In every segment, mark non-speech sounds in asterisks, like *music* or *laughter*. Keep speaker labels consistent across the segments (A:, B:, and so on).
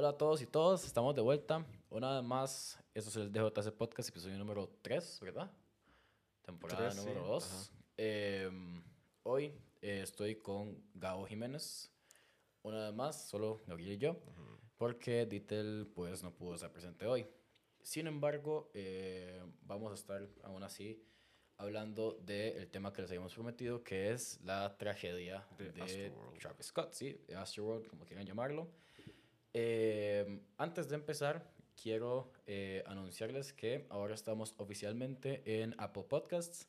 A: Hola a todos y todas, estamos de vuelta. Una vez más, esto es el DJC Podcast, episodio número 3, ¿verdad? Temporada
B: Tres,
A: número
B: sí,
A: 2. hoy eh, estoy con Gabo Jiménez. Una vez más, solo Gabriel y yo, porque Dittel pues no pudo estar presente hoy. Sin embargo, eh, vamos a estar aún así hablando del tema que les habíamos prometido, que es la tragedia
B: De
A: de. Travis Scott, sí, de Astroworld, como quieran llamarlo. Eh, antes de empezar, quiero eh, anunciarles que ahora estamos oficialmente en Apple Podcasts.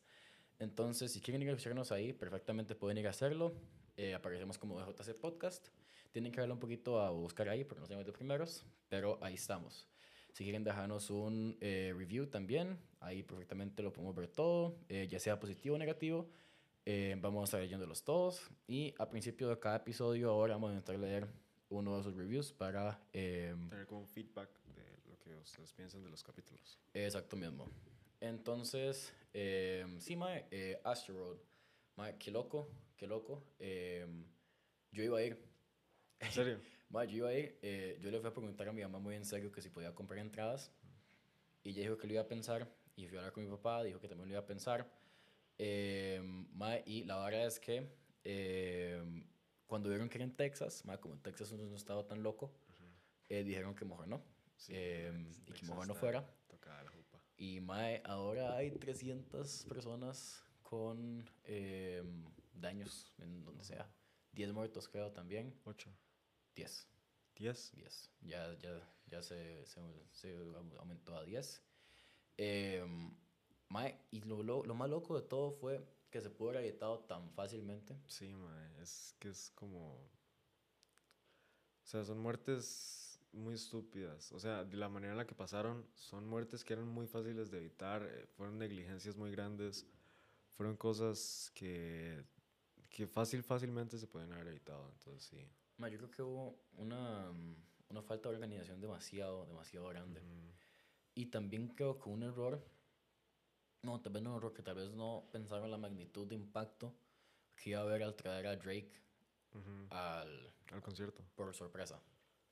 A: Entonces, si quieren ir a escucharnos ahí, perfectamente pueden ir a hacerlo. Eh, aparecemos como DJC Podcast. Tienen que darle un poquito a buscar ahí porque no somos de primeros, pero ahí estamos. Si quieren dejarnos un eh, review también, ahí perfectamente lo podemos ver todo, eh, ya sea positivo o negativo. Eh, vamos a estar leyéndolos todos y a principio de cada episodio ahora vamos a intentar leer uno de esos reviews para... eh,
B: Tener como un feedback de lo que ustedes piensan de los capítulos.
A: exacto mismo. Entonces, eh, sí, mae, eh, Asteroid. Mae, qué loco, qué loco. Eh, yo iba a ir.
B: ¿En serio? *laughs*
A: Mae, yo iba a ir. eh, yo le fui a preguntar a mi mamá muy en serio que si podía comprar entradas. Y ella dijo que lo iba a pensar. Y fui a hablar con mi papá, dijo que también lo iba a pensar. Mae, y la verdad es que cuando vieron que era en Texas, mae, como en Texas no estaba tan loco, eh, dijeron que mejor no.
B: Sí,
A: Eh,
B: Texas
A: y que mejor no fuera.
B: Tocada la jupa.
A: Y mae, ahora hay 300 personas con eh, daños en donde sea. 10 muertos creo también.
B: 8.
A: 10.
B: 10.
A: 10. Ya, ya, ya se, se, se aumentó a 10. Eh, mae, y lo, lo, lo más loco de todo fue que se pudo haber evitado tan fácilmente.
B: Sí, mae. Es que es como. O sea, son muertes muy estúpidas. O sea, de la manera en la que pasaron, son muertes que eran muy fáciles de evitar. eh, Fueron negligencias muy grandes. Fueron cosas que. que fácil, fácilmente se pueden haber evitado. Entonces, sí.
A: Mae, yo creo que hubo una, una falta de organización demasiado, demasiado grande. Y también creo que un error, no, tal vez no error, que tal vez no pensaron la magnitud de impacto que iba a haber al traer a Drake
B: Ujú.
A: al,
B: Al concierto.
A: por sorpresa.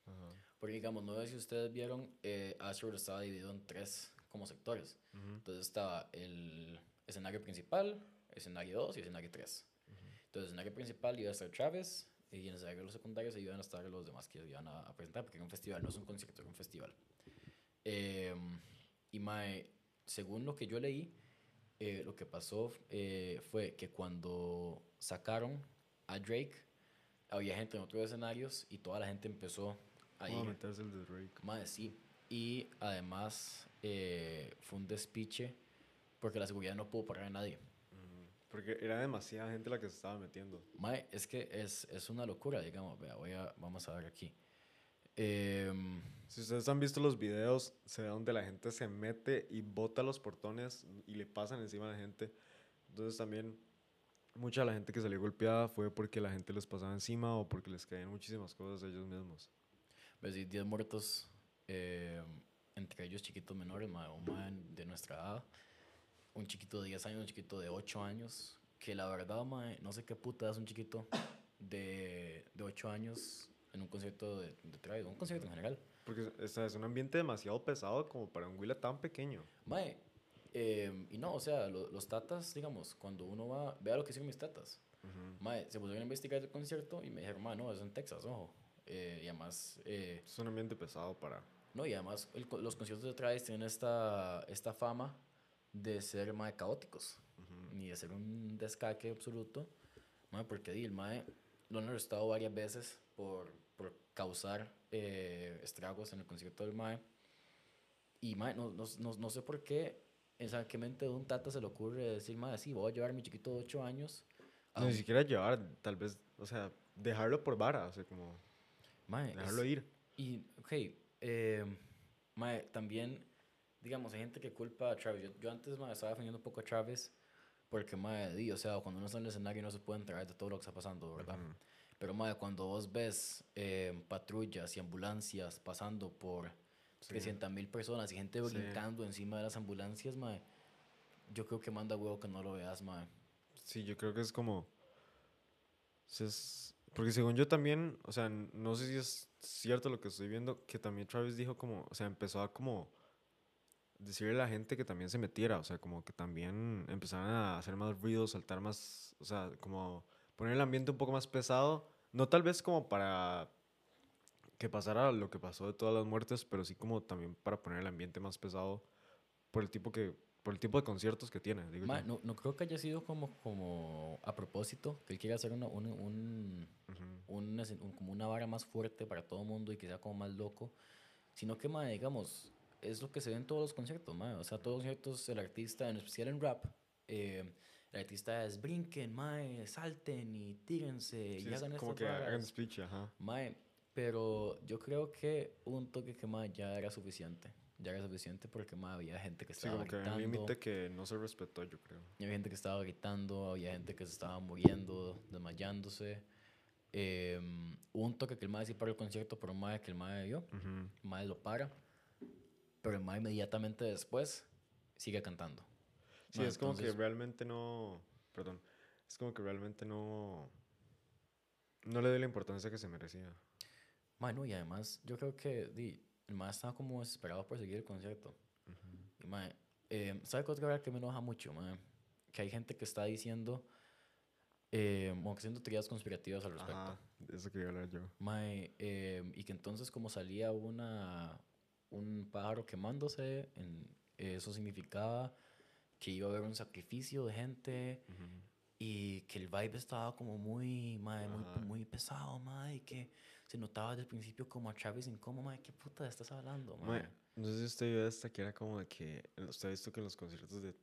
B: Ajá.
A: Porque digamos, no sé si ustedes vieron, eh, Astroworld estaba dividido en tres como sectores.
B: Ujú.
A: Entonces estaba el escenario principal, escenario 2 y escenario 3. Entonces, el escenario principal iba a estar Travis y en el escenario de los secundarios iban a estar los demás que iban a, a presentar, porque era un festival, no es un concierto, era un festival. Eh, y mae, según lo que yo leí, eh, lo que pasó eh, fue que cuando sacaron a Drake, había gente en otros escenarios y toda la gente empezó a ir.
B: meterse el de Drake.
A: Mae, sí. Y además eh, fue un despiche porque la seguridad no pudo parar a nadie.
B: Porque era demasiada gente la que se estaba metiendo.
A: Mae, es que es, es una locura, digamos. Vea, voy a, vamos a ver aquí. Em,
B: Si ustedes han visto los videos, se ve donde la gente se mete y bota los portones y le pasan encima a la gente. Entonces también mucha de la gente que salió golpeada fue porque la gente les pasaba encima o porque les caían muchísimas cosas a ellos mismos.
A: ves, y 10 muertos, em, entre ellos chiquitos menores, mae, un mae de nuestra edad, un chiquito de 10 años, un chiquito de 8 años, que la verdad, mae, no sé qué puta es un chiquito de, de 8 años en un concierto de, de Travis, un concierto en general.
B: Porque o sea, es un ambiente demasiado pesado como para un Willa tan pequeño.
A: Mae, eh, y no, o sea, lo- los tatas, digamos, cuando uno va, vea lo que hicieron mis tatas. Mae, se pusieron a investigar el concierto y me dijeron, mae, no, es en Texas, ojo. Eh, y además, eh,
B: Es un ambiente pesado para...
A: no, y además el los conciertos de Travis tienen esta, esta fama de ser, mae, caóticos. Ni de ser un descaque absoluto. Mae, porque di, el mae lo han arrestado varias veces por, por causar eh, estragos en el concierto del mae. Y mae, no, no, no, no sé por qué, en sea, qué mente de un tata se le ocurre decir, mae, sí, voy a llevar a mi chiquito de 8 años. a
B: Ni siquiera llevar, tal vez, o sea, dejarlo por vara, o sea, como
A: Mae,
B: dejarlo
A: es-
B: ir.
A: Y, ok, eh, mae, también, digamos, hay gente que culpa a Travis. Yo, yo antes, mae, estaba defendiendo un poco a Travis porque, mae, di, o sea, cuando uno está en el escenario no se puede enterar de todo lo que está pasando, ¿verdad? Pero, mae, cuando vos ves eh, patrullas y ambulancias pasando por 300 mil personas y gente
B: Sí.
A: brincando encima de las ambulancias, mae, yo creo que manda huevo que no lo veas, mae.
B: Sí, yo creo que es como... sí Es, Porque según yo también, o sea, no sé si es cierto lo que estoy viendo, que también Travis dijo como, o sea, empezó a como decirle a la gente que también se metiera, o sea, como que también empezaran a hacer más ruido, saltar más, o sea, como poner el ambiente un poco más pesado, no tal vez como para que pasara lo que pasó de todas las muertes, pero sí como también para poner el ambiente más pesado por el tipo que por el tipo de conciertos que tiene. Digo
A: no, no, creo que haya sido como, como a propósito, que él quiera hacer una, un, un, un, como una vara más fuerte para todo el mundo y que sea como más loco, sino que, ma, digamos, es lo que se ve en todos los conciertos, ma. o sea, todos los conciertos, el artista, en especial en rap, eh, el artista es brinquen, mae, salten y tírense y hagan
B: como que hagan speech, ajá.
A: Mae, pero yo creo que un toque que mae ya era suficiente. Ya era suficiente porque mae, había gente que estaba
B: sí, como
A: gritando.
B: que un límite que no se respetó, yo creo.
A: Había gente que estaba gritando, había gente que se estaba muriendo, desmayándose. Eh, un toque que el mae sí para el concierto, pero mae que el mae vio, el mae lo para, pero el mae inmediatamente después sigue cantando.
B: Sí, es como que realmente no. Perdón. Es como que realmente no. No le doy la importancia que se merecía.
A: Bueno, y además, yo creo que di, el más estaba como desesperado por seguir el concierto. y, mae, eh, ¿Sabe qué otra que me enoja mucho? Mae? Que hay gente que está diciendo. Eh, o que haciendo teorías conspirativas al respecto. Ajá,
B: eso quería hablar yo.
A: Mae, eh, y que entonces, como salía una, un pájaro quemándose, en, eso significaba que iba a haber un sacrificio de gente y que el vibe estaba como muy, muy, muy pesado, madre, y que se notaba desde el principio como a Travis incómodo, madre, ¿qué puta estás hablando, madre?
B: No sé si usted vio esta que era como de que, usted ha visto que en los conciertos de,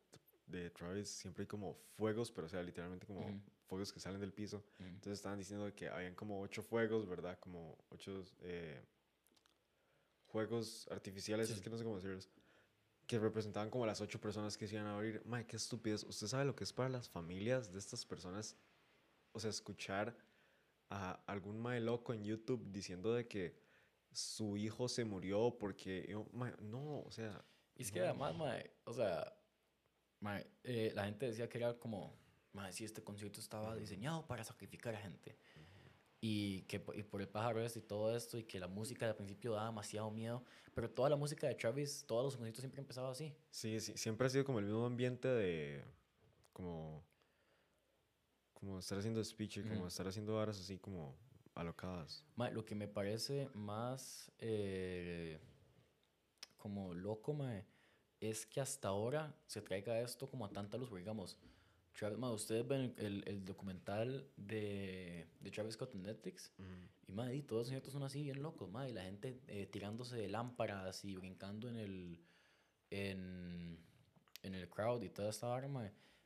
B: de Travis siempre hay como fuegos, pero o sea, literalmente como fuegos que salen del piso. Entonces estaban diciendo que habían como ocho fuegos, ¿verdad? Como ocho eh, juegos artificiales, es que no sé cómo decirlos que representaban como las ocho personas que se iban a abrir. Mae, qué estupidez. ¿Usted sabe lo que es para las familias de estas personas? O sea, escuchar a algún mae loco en YouTube diciendo de que su hijo se murió porque... no, o sea...
A: Y es que además, mae, o sea, mae, eh, la gente decía que era como, mae, si este concierto estaba diseñado para sacrificar a gente y que y por el pájaro este y todo esto y que la música al principio daba demasiado miedo, pero toda la música de Travis, todos los conciertos siempre empezaba así.
B: Sí, sí, siempre ha sido como el mismo ambiente de como como estar haciendo speech como estar haciendo horas así como alocadas.
A: lo que me parece más eh, como loco, mae, es que hasta ahora se traiga esto como a tanta luz, digamos, ustedes ven el, el, documental de, de, Travis Scott en Netflix y, madre, todos los conciertos son así bien locos, madre, y la gente eh, tirándose de lámparas y brincando en el, en, en el crowd y toda esta vara,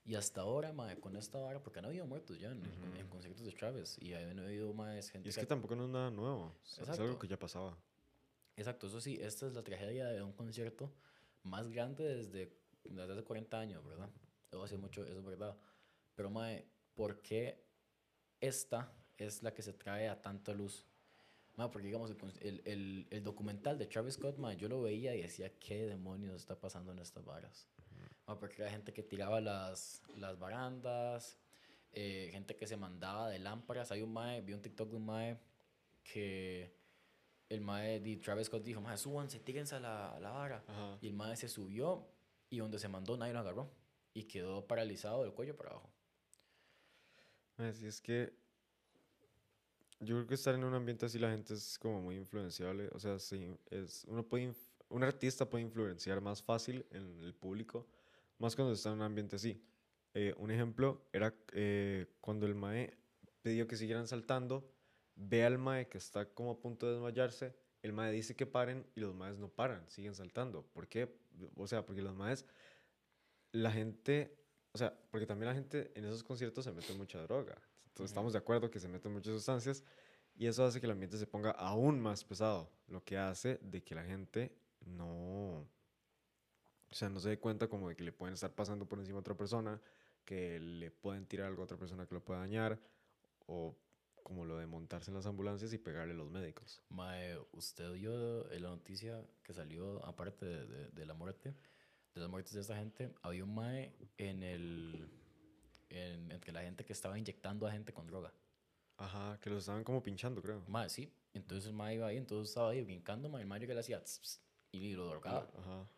A: Y hasta ahora, madre, con esta vara, porque han habido muertos ya en, en, conciertos de Travis y han habido más gente.
B: Y es que, tampoco no es nada nuevo, es algo que ya pasaba.
A: Exacto, eso sí, esta es la tragedia de un concierto más grande desde, desde hace 40 años, ¿verdad? Eso hace mucho, eso es verdad. Pero, mae, ¿por qué esta es la que se trae a tanta luz? Mae, porque, digamos, el, el, el, documental de Travis Scott, mae, yo lo veía y decía, ¿qué demonios está pasando en estas varas? Mae, porque era gente que tiraba las, las barandas, eh, gente que se mandaba de lámparas. Hay un mae, vi un TikTok de un mae que el mae de Travis Scott dijo, mae, súbanse, tírense a la, a la vara. Y el mae se subió y donde se mandó nadie lo agarró y quedó paralizado del cuello para abajo.
B: Así es que yo creo que estar en un ambiente así la gente es como muy influenciable. O sea, sí, es, uno puede, un artista puede influenciar más fácil en el público, más cuando está en un ambiente así. Eh, un ejemplo era eh, cuando el Mae pidió que siguieran saltando, ve al Mae que está como a punto de desmayarse, el Mae dice que paren y los Maes no paran, siguen saltando. ¿Por qué? O sea, porque los Maes la gente, o sea, porque también la gente en esos conciertos se mete mucha droga. Entonces, estamos de acuerdo que se meten muchas sustancias y eso hace que el ambiente se ponga aún más pesado, lo que hace de que la gente no, o sea, no se dé cuenta como de que le pueden estar pasando por encima a otra persona, que le pueden tirar algo a otra persona que lo pueda dañar, o como lo de montarse en las ambulancias y pegarle a los médicos.
A: Mae, usted dio la noticia que salió aparte de, de la muerte de las muertes de esta gente, había un mae en el. entre la gente que estaba inyectando a gente con droga.
B: Ajá, que lo estaban como pinchando, creo.
A: Mae, sí. Entonces el mae iba ahí, entonces estaba ahí brincando, mae. El mae que le hacía tss, tss, y lo drogaba.
B: Ajá.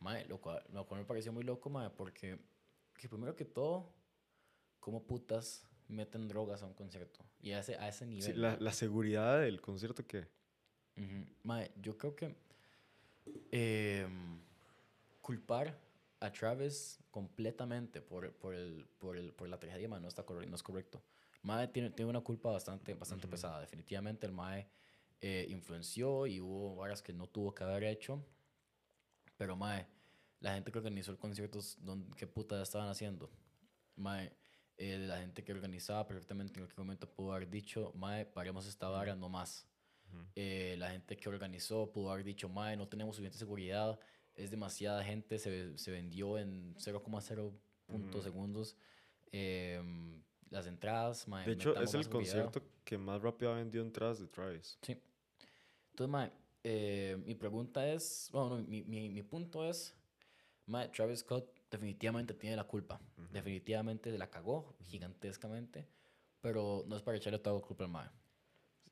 A: Mae, lo cual, lo cual me pareció muy loco, mae, porque que primero que todo, ¿cómo putas meten drogas a un concierto? Y a ese, a ese nivel.
B: Sí, la, la seguridad del concierto, ¿qué?
A: Ujú. Mae, yo creo que em, culpar a Travis completamente por, por, el, por, el, por la tragedia, mae, no, está no es correcto. Mae tiene, tiene una culpa bastante, bastante pesada. Definitivamente el Mae eh, influenció y hubo varias que no tuvo que haber hecho. Pero Mae, la gente que organizó el concierto, ¿qué puta estaban haciendo? Mae, eh, la gente que organizaba perfectamente en cualquier momento pudo haber dicho, Mae, paremos esta vara, no más. Eh, la gente que organizó pudo haber dicho, Mae, no tenemos suficiente seguridad, es demasiada gente, se, se vendió en 0,0 puntos segundos. em, las entradas, Mae,
B: De hecho, es el concierto que más rápido ha vendido entradas de Travis.
A: Sí. Entonces, mae, eh, mi pregunta es, bueno, no, mi, mi, mi punto es, mae, Travis Scott definitivamente tiene la culpa. Definitivamente la cagó gigantescamente, pero no es para echarle toda la culpa al mae.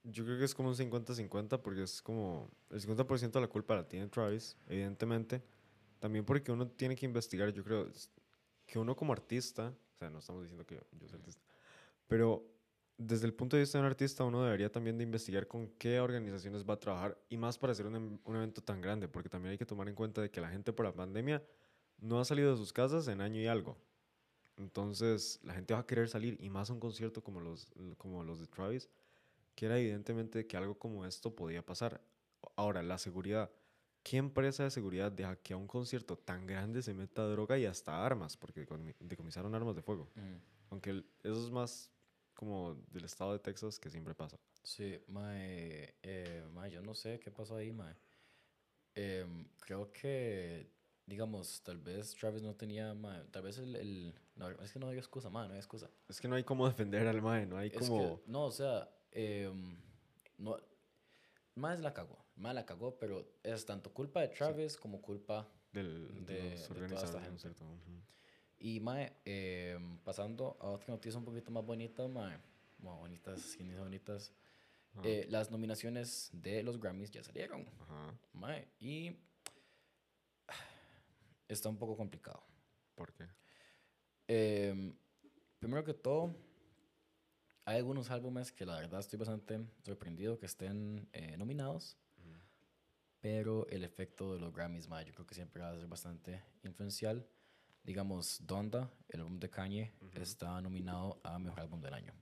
B: Yo creo que es como un 50-50 porque es como el 50% de la culpa la tiene Travis, evidentemente. También porque uno tiene que investigar, yo creo, que uno como artista, o sea, no estamos diciendo que yo soy artista, pero desde el punto de vista de un artista uno debería también de investigar con qué organizaciones va a trabajar y más para hacer un, em- un evento tan grande, porque también hay que tomar en cuenta de que la gente por la pandemia no ha salido de sus casas en año y algo. Entonces, la gente va a querer salir y más a un concierto como los, como los de Travis, que era evidentemente que algo como esto podía pasar. Ahora, la seguridad. ¿Qué empresa de seguridad deja que a un concierto tan grande se meta droga y hasta armas? Porque decomi- decomisaron armas de fuego.
A: Ujú.
B: Aunque el- eso es más como del estado de Texas que siempre pasa.
A: Sí, mae, eh, mae, yo no sé qué pasó ahí, mae. Em, creo que, digamos, tal vez Travis no tenía, mae, tal vez el, el no, es que no hay excusa, mae, no hay excusa.
B: Es que no hay como *laughs* defender al mae, no hay
A: Es
B: como...
A: que, no, o sea, em, no, más la cagó, más la cagó, pero es tanto culpa de Travis como culpa
B: del, de,
A: de- de toda esta gente.
B: concierto. ujú.
A: Y, mae, em, pasando a otra noticia un poquito más bonita, mae, bueno, bonitas, ¿quién dice bonitas? Eh, las nominaciones de los Grammys ya salieron,
B: Ajá.
A: mae, y *sighs* está un poco complicado.
B: ¿Por qué?
A: Em, primero que todo, hay algunos álbumes que la verdad estoy bastante sorprendido que estén eh, nominados, pero el efecto de los Grammys, mae, yo creo que siempre va a ser bastante influencial. Digamos, Donda, el álbum de Kanye, está nominado a Mejor Álbum del Año.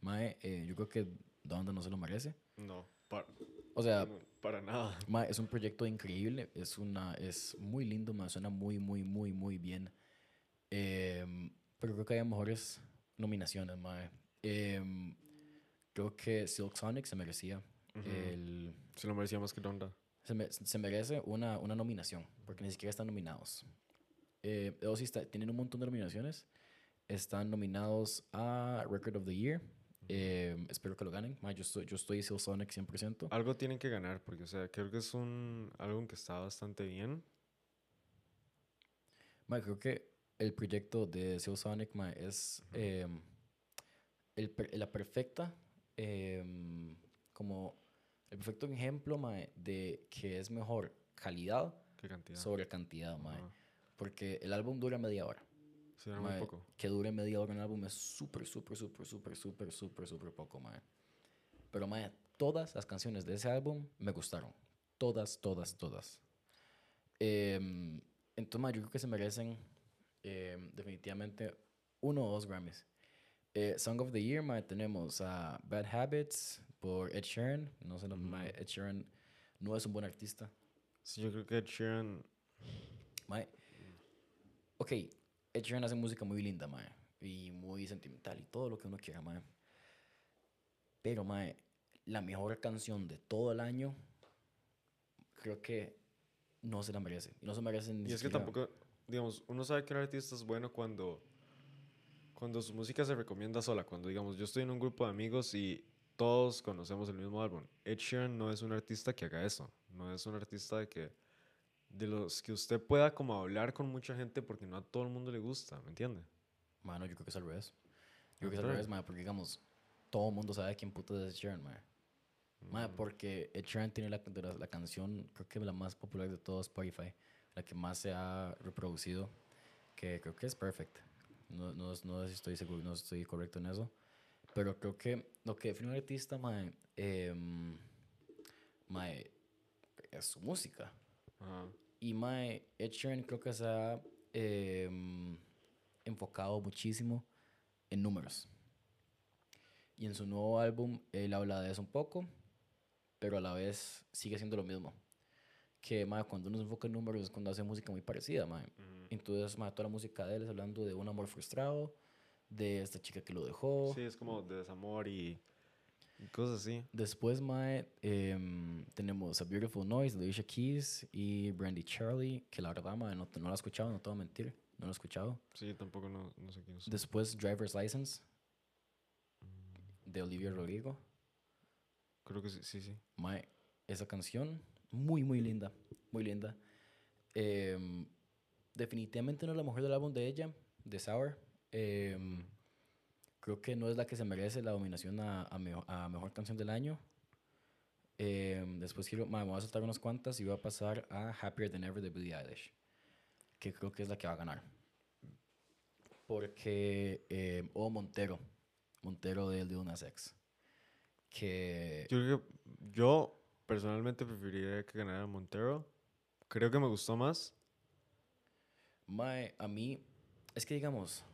A: Mae, eh, yo creo que Donda no se lo merece.
B: No, para,
A: O sea,
B: para nada.
A: Mae, es un proyecto increíble, es, una, es muy lindo, mae, suena muy, muy, muy, muy bien. Em, pero creo que hay mejores nominaciones, mae. Em, creo que Silk Sonic se merecía el,
B: Se lo merecía más que Donda.
A: se, me- se merece una, una nominación, porque ni siquiera están nominados. Eh, ellos sí está- tienen un montón de nominaciones. Están nominados a Record of the Year. Em, espero que lo ganen. mae, yo, estoy, yo estoy Silk Sonic 100%.
B: Algo tienen que ganar, porque, o sea, creo que es un álbum que está bastante bien.
A: Mae, creo que el proyecto de Silk Sonic mae, es em, el la perfecta, em, como el perfecto ejemplo mae, de que es mejor calidad
B: ¿Qué cantidad?
A: sobre cantidad, mae.
B: Ajá.
A: Porque el álbum dura media hora.
B: Sí, era muy
A: mae,
B: poco.
A: Que dure media hora un álbum es súper, súper, súper, súper, súper, súper, súper poco, mae. Pero, mae, todas las canciones de ese álbum me gustaron. Todas, todas, todas. Em, entonces, mae, yo creo que se merecen em, definitivamente uno o dos Grammys. Eh, Song of the Year, mae, tenemos a Bad Habits por Ed Sheeran. No sé, no, mae, Ed Sheeran no es un buen artista.
B: Sí, yo creo que Ed Sheeran...
A: Mae. Ok, Ed Sheeran hace música muy linda, mae. Y muy sentimental y todo lo que uno quiera, mae. Pero, mae, la mejor canción de todo el año, creo que no se la merece. Y no se merece ni
B: Y es que
A: siquiera-
B: tampoco, digamos, uno sabe que un artista es bueno cuando, cuando su música se recomienda sola. Cuando, digamos, yo estoy en un grupo de amigos y todos conocemos el mismo álbum. Ed Sheeran no es un artista que haga eso. No es un artista de que de los que usted pueda como hablar con mucha gente porque no a todo el mundo le gusta, ¿me entiende?
A: Mano, yo creo que es al revés. Yo creo que es
B: ¿En
A: al revés, mae, porque digamos, todo el mundo sabe quién puto es Ed Sheeran. Mae,
B: Mm.
A: porque Ed Sheeran tiene la, la canción, creo que la más popular de todo Spotify, la que más se ha reproducido, que creo que es Perfect. No, no, no sé si estoy seguro, no estoy correcto en eso. Pero creo que lo que define un artista, mae, mae, es su música. Y mae, Ed Sheeran creo que se ha em, enfocado muchísimo en números. Y en su nuevo álbum él habla de eso un poco, pero a la vez sigue siendo lo mismo. Que mae, cuando uno se enfoca en números es cuando hace música muy parecida. Mae.
B: Ujú.
A: Entonces mae, toda la música de él es hablando de un amor frustrado, de esta chica que lo dejó.
B: Sí, es como de desamor y, y cosas así.
A: Después, mae, em, tenemos A Beautiful Noise de Alicia Keys y Brandy Charlie, que la verdad, mae, no, no la he escuchado, no te voy a mentir, no la he escuchado.
B: Sí, tampoco no, no sé quién es.
A: Después, Driver's License de Olivia Rodrigo.
B: Creo que sí, sí, sí.
A: Mae, esa canción, muy, muy linda, muy linda. Em, definitivamente no es la mujer del álbum de ella, de Sour. Em, creo que no es la que se merece la nominación a, a, meo- a Mejor Canción del Año. Em, después quiero, me voy a saltar unas cuantas y voy a pasar a Happier Than Ever de Billie Eilish, que creo que es la que va a ganar. Porque, em, o Montero, Montero de Lil Nas X, que...
B: Yo yo personalmente preferiría que ganara Montero. Creo que me gustó más.
A: Mae, a mí, es que digamos,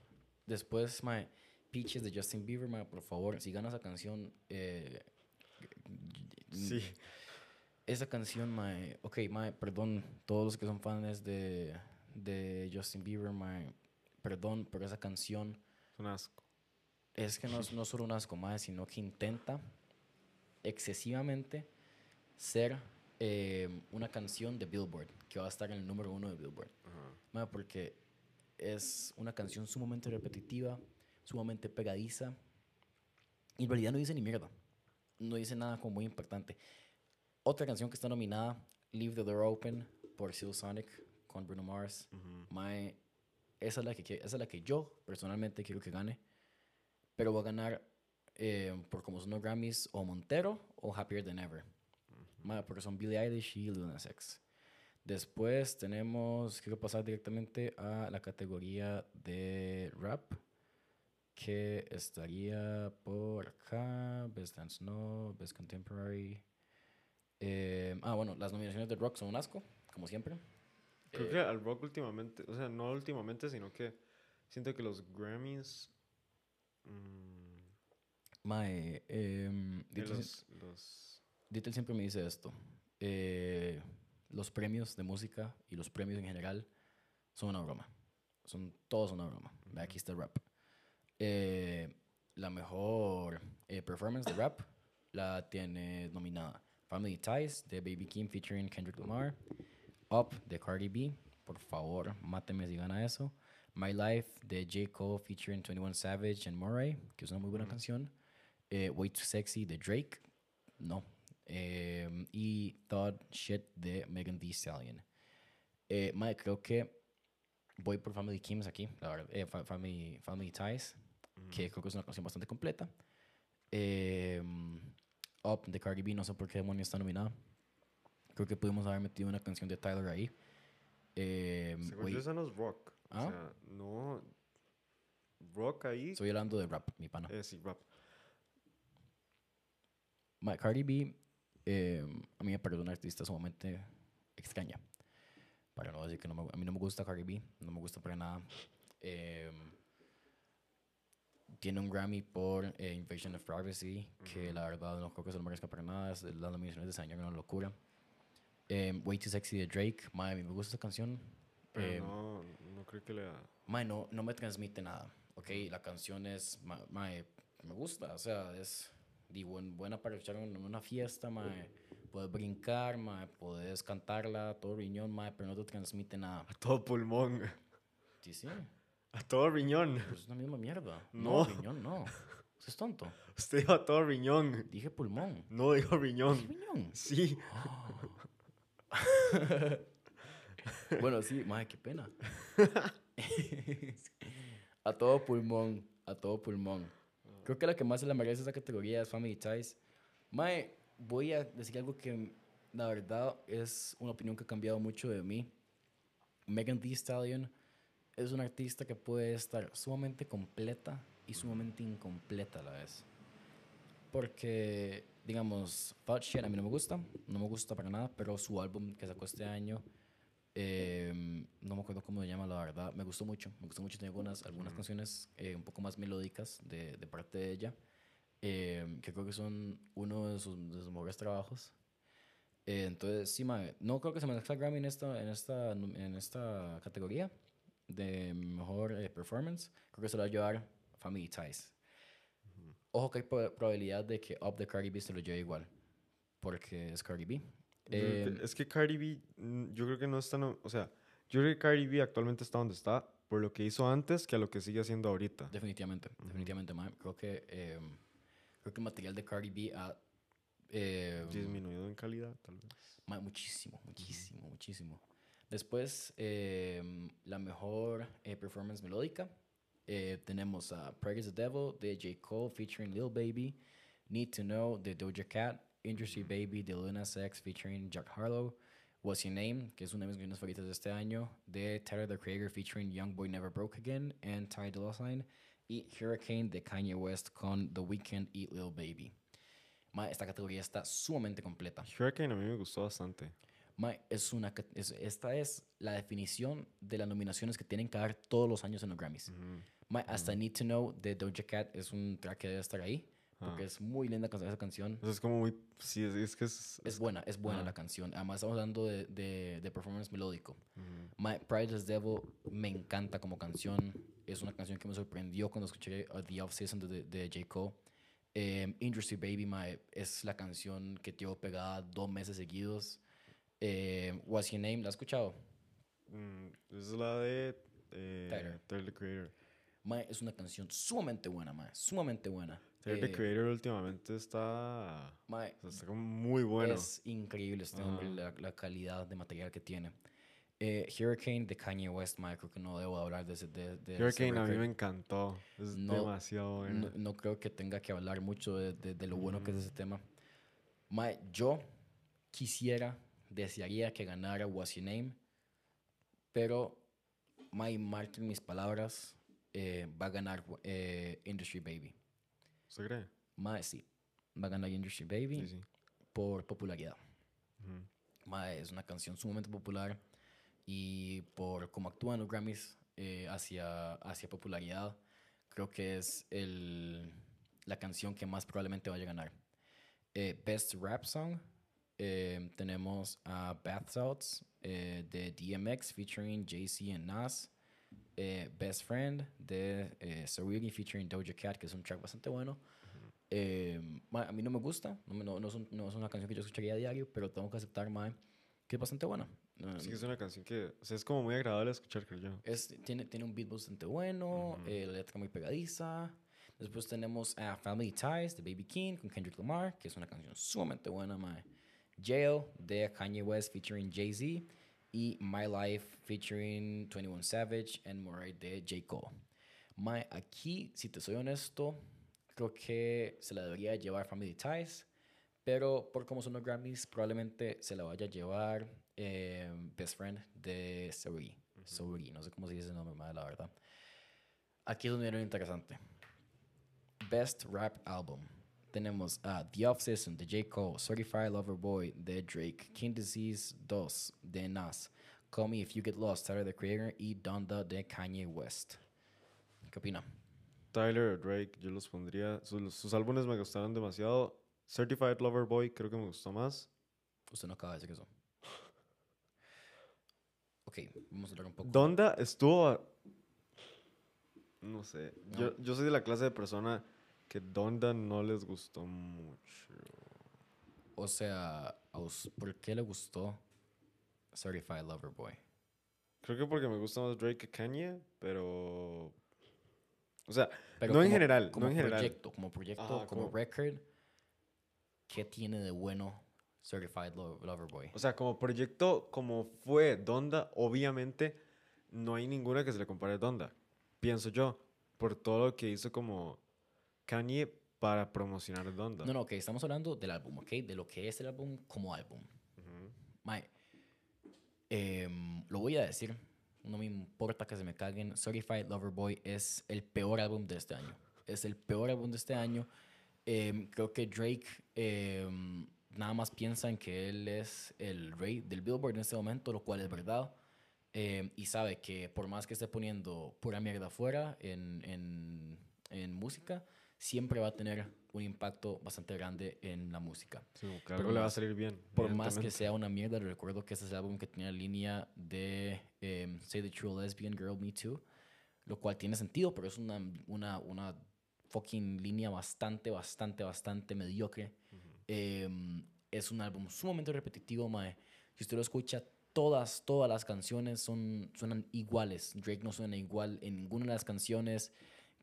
A: después, mae, Peaches de Justin Bieber, mae, por favor, si gana esa canción, eh,
B: Sí.
A: esa canción, mae, ok, mae, perdón, todos los que son fans de, de Justin Bieber, mae, perdón, pero esa canción
B: Es un asco.
A: es que no es no solo un asco, mae, sino que intenta excesivamente ser eh, una canción de Billboard, que va a estar en el número uno de Billboard. Mae, porque es una canción sumamente repetitiva, sumamente pegadiza. Y en realidad no dice ni mierda. No dice nada como muy impactante. Otra canción que está nominada, Leave the Door Open, por Seal Sonic, con Bruno Mars. Mae, esa es, la que, esa es la que yo personalmente quiero que gane. Pero va a ganar eh, por como son los Grammys o Montero o Happier Than Ever. Mae, porque son Billie Eilish y Lil Nas X. Después tenemos, quiero pasar directamente a la categoría de rap, que estaría por acá, Best Dance No, Best Contemporary. Eh, ah, bueno, las nominaciones de rock son un asco, como siempre.
B: Creo
A: Eh,
B: que al rock últimamente, o sea, no últimamente, sino que siento que los Grammys. mm,
A: Mae, em, Dieter,
B: los, los-
A: Dieter siempre me dice esto. eh, los premios de música y los premios en general son una broma. Son todos una broma. Ve, Aquí está el rap. Eh, la mejor eh, performance de rap la tiene nominada Family Ties de Baby Kim featuring Kendrick Lamar. Up de Cardi B. Por favor, máteme si gana eso. My Life de J. Cole featuring 21 Savage and Murray, que es una muy buena canción. Eh, Way Too Sexy de Drake. No. Eh, y Thought Shit de Megan Thee Stallion. Eh, mae, creo que voy por Family Kims aquí, la verdad. eh, Fa- Family, Family Ties, que creo que es una canción bastante completa. Eh, Up de Cardi B, no sé por qué demonios está nominada. Creo que pudimos haber metido una canción de Tyler ahí. Eh,
B: Según yo, esa no es rock.
A: ¿Ah?
B: O sea, no. Rock ahí.
A: estoy hablando de rap, mi pana.
B: Eh, sí, rap.
A: Ma- Cardi B, eh, a mí me parece una artista sumamente extraña. Para no decir que no me, a mí no me gusta Cardi B, no me gusta para nada. Eh, tiene un Grammy por eh, Invasion of Privacy, que la verdad no creo que se lo merezca para nada. es- Las nominaciones de ese año una locura. Eh, Way Too Sexy de Drake, ma, a mí me gusta esa canción.
B: Pero
A: Eh,
B: no, no creo que le.
A: Mae, no, no me transmite nada, ¿ok? La canción es, ma- mae, me gusta, o sea, es di, buen- buena para echar en una fiesta, mae. Puedes brincar, mae, puedes cantarla, todo riñón, mae, pero no te transmite nada.
B: A todo pulmón.
A: Sí, sí,
B: A todo riñón.
A: pues es una misma mierda.
B: No.
A: riñón no. Eso es tonto.
B: Usted dijo a todo riñón.
A: Dije pulmón.
B: No dijo
A: Dije
B: riñón.
A: riñón.
B: Sí. *laughs*
A: Bueno, sí, mae, qué pena. *laughs* *laughs* a todo pulmón, a todo pulmón. Creo que la que más se la merece esa categoría es Family Ties. Mae, voy a decir algo que la verdad es una opinión que ha cambiado mucho de mí. Megan Thee Stallion es una artista que puede estar sumamente completa y sumamente incompleta a la vez. Porque, digamos, Fat Shit a mí no me gusta, no me gusta para nada, pero su álbum que sacó este año, eh, no me acuerdo cómo se llama, la verdad, me gustó mucho, me gustó mucho, tiene algunas, algunas canciones eh, un poco más melódicas de, de parte de ella, eh, que creo que son uno de sus, de sus mejores trabajos. Eh, entonces, sí, no creo que se merezca Grammy en esta, en esta, en esta categoría de mejor eh, performance. Creo que se lo va a llevar Family Ties. Ojo que hay prob- probabilidad de que Up the Cardi B se lo lleve igual, porque es Cardi B. Eh,
B: es que Cardi B, mm, yo creo que no está, no- o sea, yo creo que Cardi B actualmente está donde está por lo que hizo antes que a lo que sigue haciendo ahorita.
A: definitivamente, definitivamente, mae. Creo que, eh, creo que el material de Cardi B ha eh,
B: Disminuido en calidad, tal vez.
A: Muchísimo, muchísimo, muchísimo. Después, eh, la mejor eh, performance melódica. eh, tenemos a Praise the Devil de J. Cole featuring Lil Baby. Need to Know de Doja Cat. Industry Baby de Luna Sex featuring Jack Harlow. What's Your Name, que es una de mis canciones favoritas de este año, de Tyler the Creator featuring Young Boy Never Broke Again and Ty Dolla Sign. Y Hurricane de Kanye West con The Weeknd y Lil Baby. Ma, esta categoría está sumamente completa.
B: Hurricane a mí me gustó bastante.
A: Mae, es una, es- esta es la definición de las nominaciones que tienen que dar todos los años en los Grammys.
B: Ujú.
A: Mae, hasta Need to Know de Doja Cat es un track que debe estar ahí, porque
B: Ah.
A: es muy linda can- esa canción.
B: Es como muy, sí, es, es que es...
A: Es buena, es buena
B: Ah.
A: la canción. Además, estamos hablando de, de, de performance melódico.
B: Ujú.
A: My Prideless Devil me encanta como canción. Es una canción que me sorprendió cuando escuché uh, The Off Season de, de J. Cole. Em, Industry Baby my, es la canción que llevo pegada dos meses seguidos. Em, What's Your Name? ¿La has escuchado?
B: Mm, es la de eh,
A: Tyler.
B: Tyler, the Creator.
A: Mae, es una canción sumamente buena, mae, sumamente buena.
B: Tyler, the
A: Eh,
B: Creator últimamente está...
A: mae,
B: o sea, está como muy bueno.
A: Es increíble este hombre,
B: Ajá.
A: la, la calidad de material que tiene. Eh, Hurricane de Kanye West, mae, creo que no debo hablar de ese. De, de ese
B: Hurricane a mí me encantó. Es
A: No,
B: demasiado bueno.
A: No, no creo que tenga que hablar mucho de, de- de lo bueno que es ese tema. Mae, yo quisiera, desearía que ganara What's Your Name, pero, mae, marquen mis palabras, eh, va a ganar eh, Industry Baby.
B: ¿Usted cree?
A: Mae, sí, va a ganar Industry Baby
B: Sí, sí.
A: por popularidad.
B: Ujú.
A: Mae, es una canción sumamente popular y por cómo actúan los Grammys eh, hacia, hacia popularidad, creo que es el, la canción que más probablemente vaya a ganar. Eh, Best Rap Song, eh, tenemos a Bath Salts eh, de DMX featuring Jay-Z and Nas. Eh, Best Friend de eh, Saweetie featuring Doja Cat, que es un track bastante bueno. Eh, a mí no me gusta, no, no, no es un- no es una canción que yo escucharía a diario, pero tengo que aceptar, ma, que es bastante buena.
B: Sí que es una canción que... O sea, es como muy agradable escuchar, creo yo.
A: es- tiene, tiene un beat bastante bueno,
B: Ujú.
A: eh, la letra muy pegadiza. Después tenemos a Family Ties de Baby King con Kendrick Lamar, que es una canción sumamente buena, mae. Jail de Kanye West featuring Jay-Z. Y My Life featuring 21 Savage and Murray de J. Cole. Mae, aquí, si te soy honesto, creo que se la debería llevar Family Ties. Pero por cómo son los Grammys, probablemente se la vaya a llevar eh, Best Friend de Saweetie. Saweetie, no sé cómo se dice ese nombre, mae, la verdad. Aquí es donde viene lo interesante. Best Rap Album. Tenemos a The Off Season de J. Cole, Certified Lover Boy de Drake, King Disease 2 de Nas, Call Me If You Get Lost, Tyler the Creator y Donda de Kanye West. ¿Qué opina?
B: Tyler, Drake, yo los pondría... Sus, sus álbumes me gustaron demasiado. Certified Lover Boy creo que me gustó más.
A: Usted no acaba de decir eso. Ok, vamos a hablar un poco.
B: Donda estuvo... a- No sé.
A: No.
B: Yo, yo soy de la clase de persona que Donda no les gustó mucho.
A: O sea, ¿por qué le gustó Certified Lover Boy?
B: Creo que porque me gusta más Drake que Kanye, pero... O sea,
A: Pero
B: no en general,
A: como
B: no en general.
A: proyecto, como proyecto,
B: Ajá,
A: como
B: como-
A: record, ¿qué tiene de bueno Certified Lo- Lover Boy?
B: O sea, como proyecto, como fue Donda, obviamente no hay ninguna que se le compare a Donda. Pienso yo, por todo lo que hizo como Kanye para promocionar Donda.
A: No, no, ok, estamos hablando del álbum, ok, de lo que es el álbum como álbum.
B: Ujú.
A: Mae, em, lo voy a decir, no me importa que se me caguen. Certified Lover Boy es el peor álbum de este año. Es el peor álbum de este año. Em, creo que Drake em, nada más piensa en que él es el rey del Billboard en este momento, lo cual es verdad. Em, y sabe que por más que esté poniendo pura mierda afuera en, en, en música, siempre va a tener un impacto bastante grande en la música.
B: Sí, que
A: Por
B: le va a salir bien.
A: Por más que sea una mierda, recuerdo que ese es el álbum que tenía la línea de em, Say the True Lesbian Girl Me Too, lo cual tiene sentido, pero es una, una, una fucking línea bastante, bastante, bastante mediocre. Em, es un álbum sumamente repetitivo, mae. Si usted lo escucha, todas, todas las canciones son, suenan iguales. Drake no suena igual en ninguna de las canciones.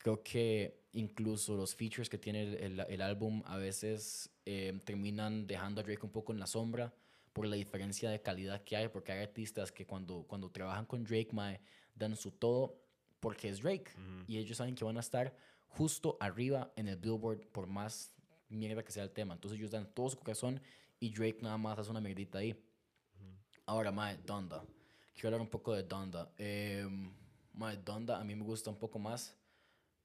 A: Creo que incluso los features que tiene el, el- el álbum a veces em, terminan dejando a Drake un poco en la sombra por la diferencia de calidad que hay, porque hay artistas que cuando, cuando trabajan con Drake, mae, dan su todo porque es Drake.
B: Ujú.
A: Y ellos saben que van a estar justo arriba en el Billboard por más mierda que sea el tema. Entonces ellos dan todo su corazón y Drake nada más hace una mierdita ahí. Ahora, mae, Donda. Quiero hablar un poco de Donda. Eh, mae, Donda a mí me gusta un poco más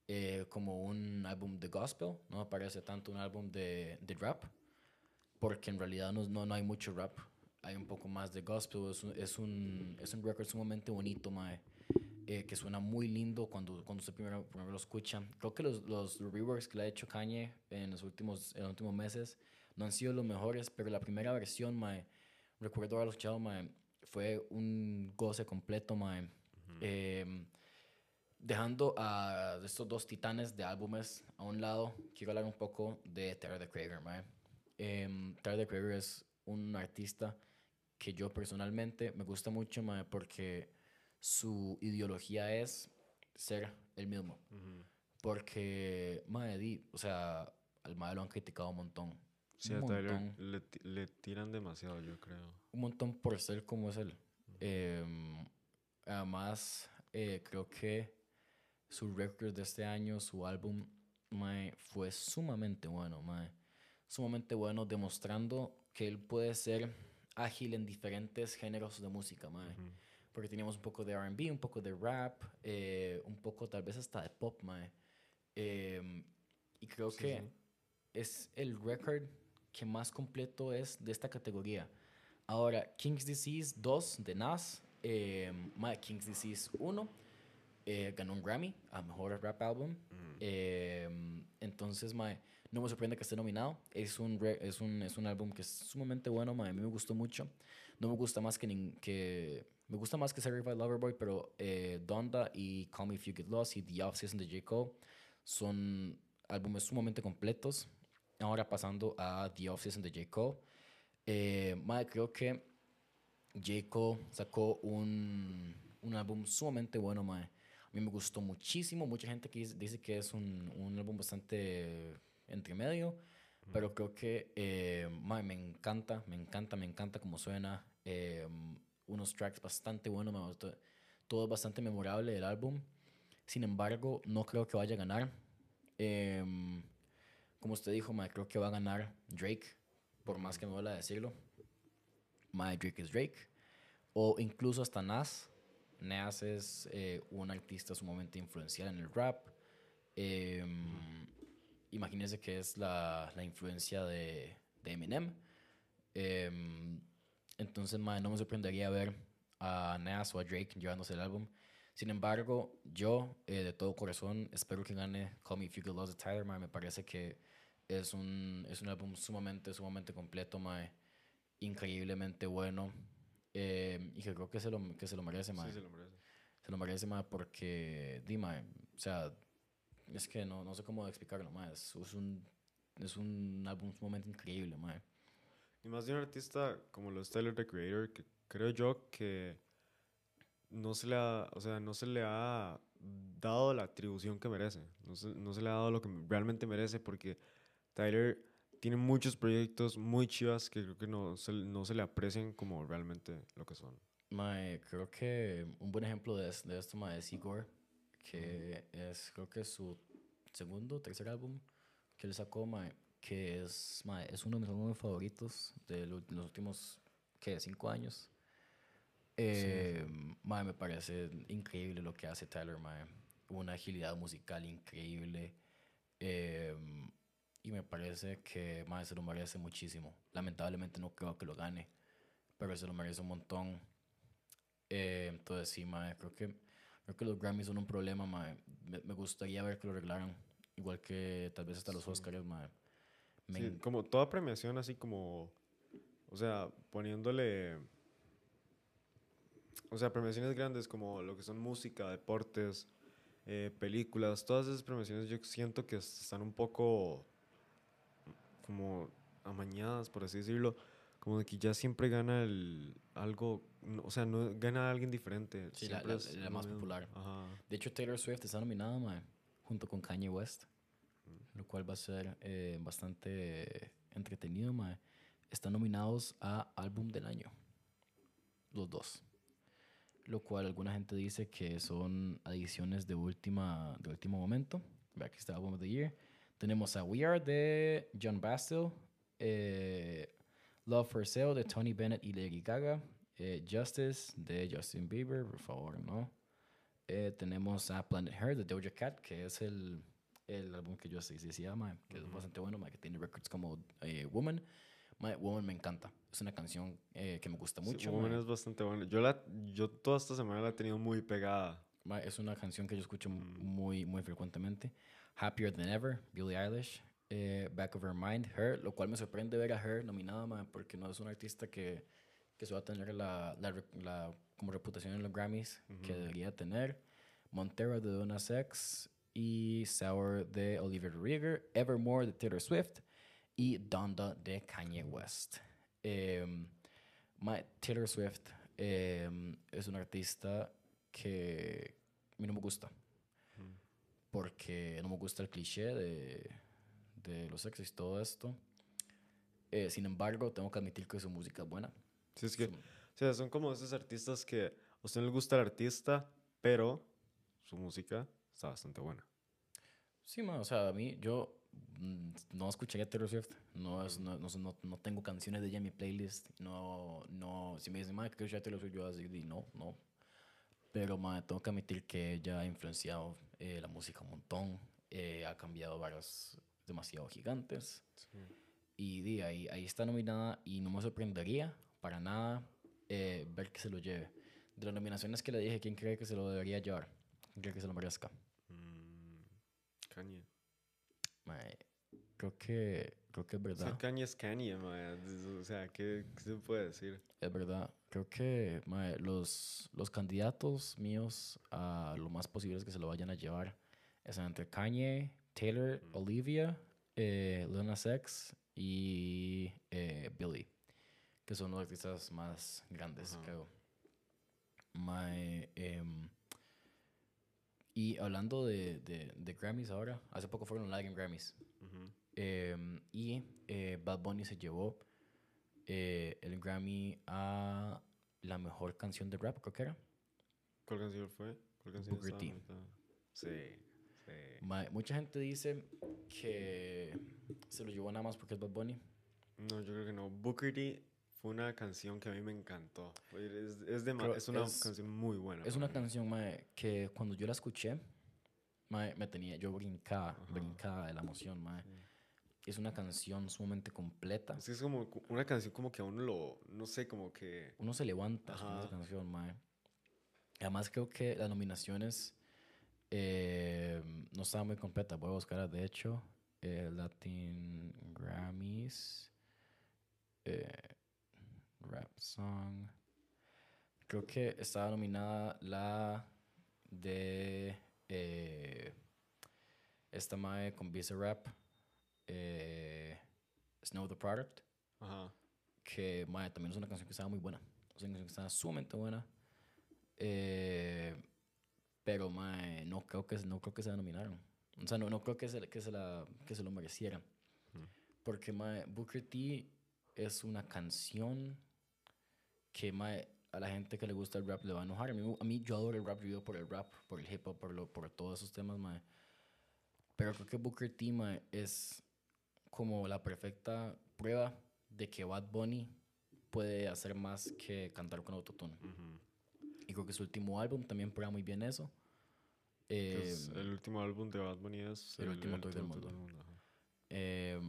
A: eh, como un álbum de gospel. No parece tanto un álbum de, de rap. Porque en realidad no, no, no hay mucho rap. Hay un poco más de gospel. Es un, es un, es un record sumamente bonito, mae. eh, que suena muy lindo cuando, cuando usted primero, primero lo escucha. Creo que los, los reworks que le ha hecho Kanye en los últimos, en los últimos meses no han sido los mejores, pero la primera versión, mae, recuerdo haberlo escuchado, mae, fue un goce completo, mae. Em, dejando a estos dos titanes de álbumes a un lado, quiero hablar un poco de Tyler the Creator, mae. Tyler the Creator es un artista que yo personalmente me gusta mucho, mae, porque su ideología es ser el mismo.
B: Ujú.
A: Porque, mae, di, o sea, al mae lo han criticado un montón.
B: Sí,
A: un
B: a
A: montón
B: le, le tiran demasiado, yo creo.
A: un montón por ser como es él. Em, además, eh, creo que su record de este año, su álbum, mae, fue sumamente bueno, mae. Sumamente bueno, demostrando que él puede ser ágil en diferentes géneros de música, mae. Porque teníamos un poco de RB, un poco de rap, eh, un poco tal vez hasta de pop, mae. Em, y creo
B: Sí,
A: que
B: sí.
A: es el récord que más completo es de esta categoría. Ahora, King's Disease 2 de Nas, eh, mae, King's Disease 1 eh, ganó un Grammy a Mejor Rap Album.
B: Ujú.
A: Eh, entonces, mae, no me sorprende que esté nominado. Es un, re- es un, es un álbum que es sumamente bueno, mae, a mí me gustó mucho. No me gusta más que, nin- que me gusta más que Certified Lover Boy, pero eh, Donda y Call Me If You Get Lost y The Off Season de J. Cole son álbumes sumamente completos. Ahora pasando a The Off Season de J. Cole. Eh, mae, creo que J. Cole sacó un, un álbum sumamente bueno, mae. A mí me gustó muchísimo. Mucha gente que dice, que es un, un álbum bastante entre medio. Pero creo que eh, me encanta, me encanta, me encanta cómo suena. Eh, unos tracks bastante buenos, me gustó. Todo es bastante memorable del álbum. Sin embargo, no creo que vaya a ganar. Em, como usted dijo, mae, creo que va a ganar Drake. Por más que me duela decirlo. Mae, Drake es Drake. O incluso hasta Nas. Nas es eh, un artista sumamente influencial en el rap. Imagínense que es la, la influencia de, Eminem. Em, entonces, no me sorprendería ver a Nas o a Drake llevándose el álbum. Sin embargo, yo eh, de todo corazón espero que gane Call Me If You Get Lost de. Me parece que es un, es un álbum sumamente, sumamente completo. Increíblemente bueno. Em, y que creo que se lo, que se lo merece, mae.
B: Sí, se lo merece.
A: Se lo merece, mae, porque, di, mae, o sea, es que no, no sé cómo explicarlo, mae. Es, es un, es un álbum sumamente increíble, mae.
B: Y más de un artista como lo es Tyler, the Creator, que creo yo que no se le ha, o sea, no se le ha dado la atribución que merece. No se, no se le ha dado lo que realmente merece porque Tyler tiene muchos proyectos muy chivas que creo que no se, no se le aprecian como realmente lo que son.
A: Mae, creo que un buen ejemplo de, de esto, mae, es Igor, que es, creo que su segundo, tercer álbum que él sacó, mae, que es, mae, es uno de mis álbumes favoritos de lo- los últimos, ¿qué? Cinco años. Eh, mae, me parece increíble lo que hace Tyler, mae. Una agilidad musical increíble. Eh, y me parece que mae, se lo merece muchísimo. Lamentablemente no creo que lo gane, pero se lo merece un montón. Eh, entonces sí, mae, creo que, creo que los Grammys son un problema, mae. Me, me gustaría ver que lo arreglaran. Igual que tal vez hasta los Oscars, mae. Me
B: Sí, como toda premiación así como, o sea, poniéndole, o sea, premiaciones grandes como lo que son música, deportes, eh, películas, todas esas premiaciones yo siento que están un poco como amañadas, por así decirlo, como de que ya siempre gana el, algo, o sea, no gana alguien diferente.
A: Sí, la- la-
B: es
A: la más popular.
B: Ajá.
A: De hecho, Taylor Swift está nominada, mae, junto con Kanye West, lo cual va a ser eh, bastante entretenido, mae. Están nominados a Álbum del Año, los dos. Lo cual alguna gente dice que son adiciones de, última, de último momento. Ve, Aquí está Album of the Year. Tenemos a We Are de John Bastille, eh, Love for Sale de Tony Bennett y Lady Gaga, eh, Justice de Justin Bieber, por favor, ¿no? Eh, tenemos a Planet Her de Doja Cat, que es el, el álbum que yo sé si se llama, que es bastante bueno, mae, que tiene records como eh, Woman. Woman me encanta. Es una canción eh, que me gusta
B: Sí,
A: mucho.
B: Woman
A: mae.
B: es bastante bueno. Yo, la, yo toda esta semana la he tenido muy pegada.
A: Mae, es una canción que yo escucho
B: Mm.
A: muy, muy frecuentemente. Happier Than Ever, Billie Eilish. eh, Back of Her Mind, Her, lo cual me sorprende ver a Her nominada, porque no es una artista que, que suele tener la, la, la- como reputación en los Grammys que debería tener. Montero de Donna Sex y Sour de Olivia Rodrigo, Evermore de Taylor Swift y Donda de Kanye West. Em, mae, Taylor Swift em, es una artista que a mí no me gusta. Porque no me gusta el cliché de, de los sexos y todo esto. Eh, sin embargo, tengo que admitir que su música es buena.
B: Sí, es que,
A: Su-
B: o sea, son como esos artistas que a usted no le gusta el artista, pero su música está bastante buena.
A: Sí, ma, o sea, a mí, yo mm, no escucharía Taylor Swift. No, es, no, no, no, no tengo canciones de ella en mi playlist. No, no, si me dicen, ma, que escuchar Taylor Swift, yo voy a decir, "Di, no, no. Pero, ma, tengo que admitir que ella ha influenciado eh, la música un montón. eh, ha cambiado varios demasiado gigantes. Y di, ahí, ahí está nominada y no me sorprendería para nada eh, ver que se lo lleve. De las nominaciones que le dije, ¿quién cree que se lo debería llevar? ¿Quién cree que se lo merezca?
B: Mm, Kanye.
A: Mae, creo que, creo que es
B: O sea,
A: verdad.
B: Kanye es Kanye. O sea, ¿qué, qué se puede decir?
A: Es verdad. Creo que mae, los, los candidatos míos a lo más posible es que se lo vayan a llevar están entre Kanye, Taylor, Olivia, eh, Lil Nas X y eh, Billy, que son los artistas más grandes, creo. Mae, em, y hablando de, de, de Grammys ahora, hace poco fueron los Latin Grammys. Em, y eh, Bad Bunny se llevó eh, el Grammy a la mejor canción de rap, creo que era.
B: ¿Cuál canción fue? ¿Cuál canción
A: Booker T.
B: Sí, sí.
A: Ma- mucha gente dice que se lo llevó nada más porque es Bad Bunny.
B: No, yo creo que no. Booker T fue una canción que a mí me encantó. Es, es, de ma- es una
A: es-
B: canción muy buena.
A: Es una
B: mí.
A: canción mae, que cuando yo la escuché, me tenía, yo brincaba,
B: Ajá.
A: brincaba de la emoción. mae. Es una canción sumamente completa.
B: Es que es como una canción como que a uno lo, no sé, como que...
A: Uno se levanta con esa canción, mae. Además, creo que las nominaciones eh, no estaban muy completas. Voy a buscar, de hecho, eh, Latin Grammys, eh, Rap Song. Creo que estaba nominada la de esta mae con Visa Rap, eh, Snow the Product
B: Ajá.
A: que mae, también es una canción que estaba muy buena. Es una canción que estaba sumamente buena. Eh, pero mae, no creo que no creo que se la nominaron. O sea, no, no creo que se, que se, la, que se lo merecieran. Porque mae, Booker T es una canción que mae, a la gente que le gusta el rap le va a enojar. A mí, a mí yo adoro el rap, yo vivo por el rap, por el hip hop, por, lo, por todos esos temas, mae. Pero creo que Booker T mae, es como la perfecta prueba de que Bad Bunny puede hacer más que cantar con autotune.
B: Ujú.
A: Y creo que su último álbum también prueba muy bien eso.
B: Es
A: Eh,
B: el último álbum de Bad Bunny es
A: el último tour del mundo.
B: ajá.
A: Eh,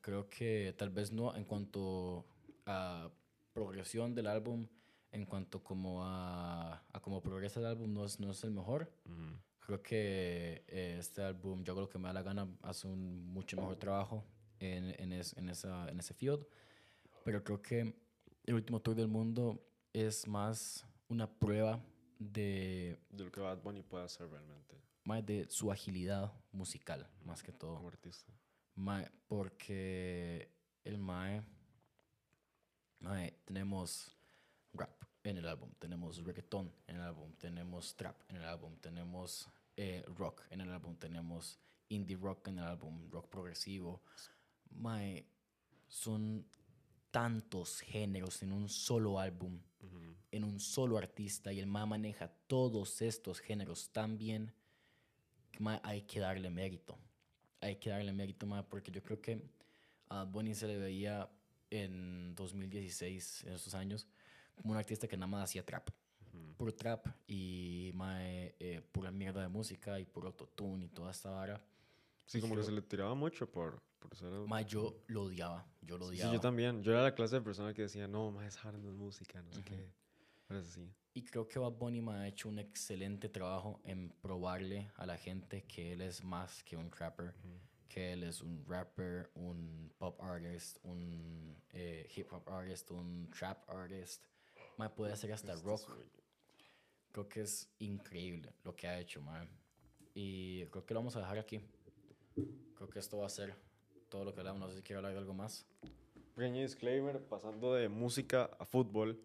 A: creo que tal vez no en cuanto a progresión del álbum, en cuanto como a, a cómo progresa el álbum, no es, no es el mejor. Creo que eh, este álbum, yo lo que me da la gana, hace un mucho mejor trabajo en, en, es- en esa, en ese field. Pero creo que el último tour del mundo es más una prueba de,
B: De lo que Bad Bunny puede hacer realmente
A: más de su agilidad musical, más que todo.
B: como artista.
A: Mae, porque el Mae, mae, tenemos rap en el álbum, tenemos reggaetón en el álbum, tenemos trap en el álbum, tenemos eh, rock en el álbum, tenemos indie rock en el álbum, rock progresivo. Mae, son tantos géneros en un solo álbum,
B: Ujú.
A: en un solo artista, y el Mae maneja todos estos géneros tan bien que hay que darle mérito hay que darle mérito más porque yo creo que a Bunny se le veía en 2016, en esos años, como un artista que nada más hacía trap.
B: Ujú.
A: Puro trap y mae, eh, pura mierda de música y puro autotune y toda esta vara.
B: Sí, como que
A: creo-
B: se le tiraba mucho por, por ser...
A: Mae, yo lo odiaba, yo lo
B: Sí,
A: odiaba.
B: yo también. Yo era la clase de persona que decía, no, más es hard, no es música, no sé
A: Ujú.
B: qué. Pero es así.
A: Y creo que Bad Bunny me ha hecho un excelente trabajo en probarle a la gente que él es más que un rapper, que él es un rapper, un pop artist, un eh, hip hop artist, un trap artist. Mae, puede hacer hasta
B: Este
A: rock. Creo que es increíble lo que ha hecho, mae. Y creo que lo vamos a dejar aquí. Creo que esto va a ser todo lo que hablamos. No sé si quiero hablar de algo más.
B: Pequeño disclaimer, pasando de música a fútbol,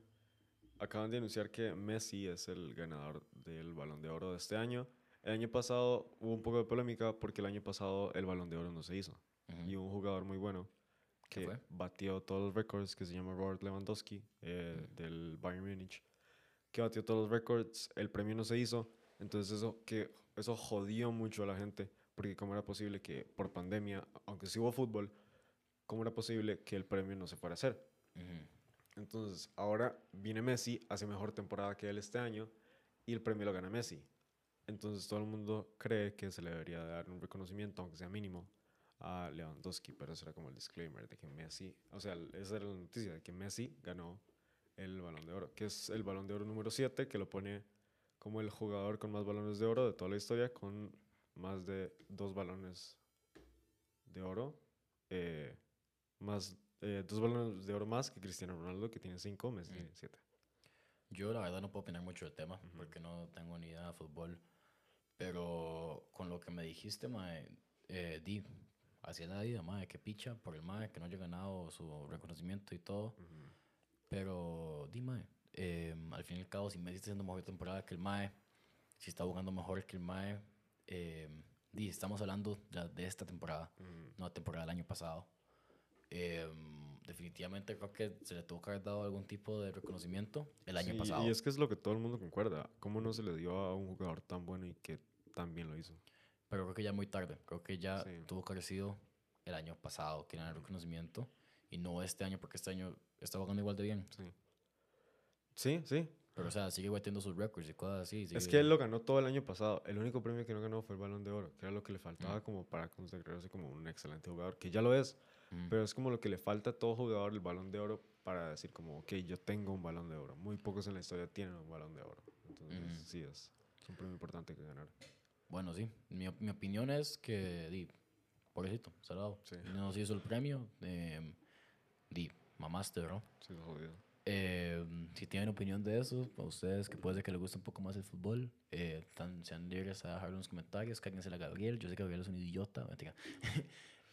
B: acaban de anunciar que Messi es el ganador del Balón de Oro de este año. El año pasado hubo un poco de polémica porque el año pasado el Balón de Oro no se hizo.
A: Ujú.
B: Y un jugador muy bueno
A: ¿Qué
B: que
A: fue?
B: batió todos los récords, que se llama Robert Lewandowski, eh, del Bayern Múnich, que batió todos los récords, el premio no se hizo, entonces eso, que, eso jodió mucho a la gente, porque cómo era posible que por pandemia, aunque sí hubo fútbol, cómo era posible que el premio no se fuera a hacer.
A: Ujú.
B: Entonces, ahora viene Messi, hace mejor temporada que él este año y el premio lo gana Messi. Entonces, todo el mundo cree que se le debería dar un reconocimiento, aunque sea mínimo, a Lewandowski, pero eso era como el disclaimer de que Messi, o sea, esa era la noticia de que Messi ganó el Balón de Oro, que es el Balón de Oro número 7, que lo pone como el jugador con más balones de oro de toda la historia, con más de dos balones de oro, eh, más eh, dos balones de oro más que Cristiano Ronaldo, que tiene cinco, Messi
A: Mm.
B: tiene siete.
A: Yo la verdad no puedo opinar mucho del tema
B: Ujú.
A: porque no tengo ni idea de fútbol. Pero con lo que me dijiste, mae, eh, di, hacia la vida, mae, que picha por el mae, que no haya ganado su reconocimiento y todo.
B: Ujú.
A: Pero di, mae, eh, al fin y al cabo, si Messi está haciendo mejor temporada que el mae, si está jugando mejor que el mae, eh, di, estamos hablando de, de esta temporada,
B: Ujú.
A: no la temporada del año pasado. Eh, definitivamente creo que se le tuvo que haber dado algún tipo de reconocimiento el año
B: Sí,
A: pasado.
B: Y es que es lo que todo el mundo concuerda. ¿Cómo no se le dio a un jugador tan bueno y que tan bien lo hizo?
A: Pero creo que ya muy tarde. Creo que ya
B: Sí.
A: tuvo que haber sido el año pasado que era el reconocimiento y no este año porque este año está jugando igual de bien.
B: Sí. Sí, sí.
A: Pero o sea, sigue batiendo sus récords y cosas así.
B: Es
A: sigue-
B: que él lo ganó todo el año pasado. El único premio que no ganó fue el Balón de Oro, que era lo que le faltaba
A: Mm.
B: como para consagrarse como un excelente jugador, que ya lo es,
A: Mm.
B: pero es como lo que le falta a todo jugador el Balón de Oro para decir como, ok, yo tengo un Balón de Oro. Muy pocos en la historia tienen un Balón de Oro. Entonces,
A: Ujú.
B: sí, es, es un premio importante que ganar.
A: Bueno, sí. Mi, mi opinión es que, di, pobrecito, salado.
B: Sí.
A: No se hizo el premio. eh, di, mamaste, bro.
B: Sí, jodido.
A: Eh, si tienen opinión de eso, a ustedes que puede ser que les guste un poco más el fútbol, eh, tan, sean libres a dejarlo en los comentarios. Cáguense a Gabriel. Yo sé que Gabriel es un idiota. mentira.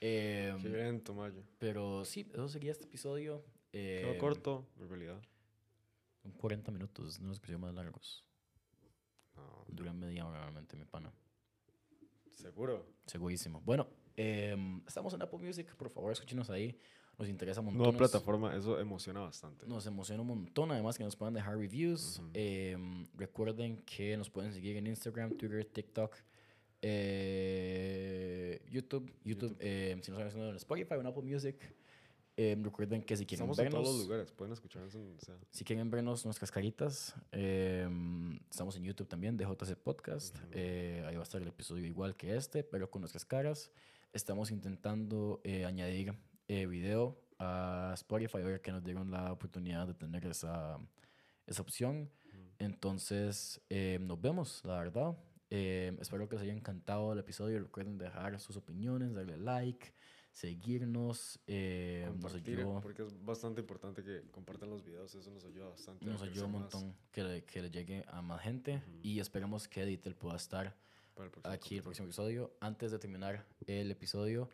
A: Eh,
B: Qué bien, Tomayo.
A: pero sí, eso sería este episodio. Eh,
B: Quedó corto, en realidad.
A: son 40 minutos, no los episodios más largos.
B: No,
A: Duran media hora realmente, mi pana.
B: Seguro.
A: Segurísimo. Bueno, eh, estamos en Apple Music. Por favor, escúchenos ahí. Nos interesa un montón.
B: Nueva plataforma, eso emociona bastante.
A: Nos emociona un montón, además que nos puedan dejar reviews. Em, recuerden que nos pueden seguir en Instagram, Twitter, TikTok. eh, YouTube, YouTube, eh, si nos están haciendo en Spotify o en Apple Music. Eh, recuerden que si quieren
B: Estamos en
A: vernos,
B: todos los lugares, pueden escucharnos en donde sea.
A: si quieren vernos nuestras caritas, eh, estamos en YouTube también, de JC Podcast.
B: Ujú.
A: Eh, ahí va a estar el episodio igual que este, pero con nuestras caras. Estamos intentando eh, añadir eh, video a Spotify, ahora que nos dieron la oportunidad de tener esa, esa opción. Entonces, eh, nos vemos, la verdad. Espero que les haya encantado el episodio. Recuerden dejar sus opiniones, darle like, seguirnos. Eh, nos ayudó,
B: porque es bastante importante que compartan los videos, eso nos ayuda bastante.
A: nos ayuda un
B: más
A: montón que le, que le llegue a más gente.
B: Ujú.
A: Y esperemos que Editel pueda estar
B: el
A: aquí el próximo episodio. Antes de terminar el episodio,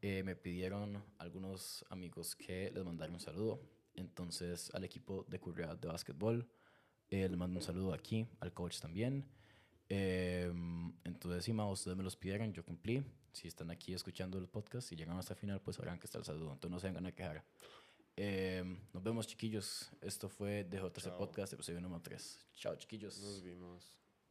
A: eh, me pidieron algunos amigos que les mandara un saludo. Entonces, al equipo de Currea de básquetbol, eh, les mando un saludo aquí, al coach también. Eh, entonces, sí, ma, ustedes me los pidieron, yo cumplí. Si están aquí escuchando el podcast y llegan hasta el final, pues sabrán que está el saludo. Entonces, no se vengan a quejar. Eh, nos vemos, chiquillos. Esto fue DJC. Podcast, episodio número 3. Chao, chiquillos.
B: Nos vimos.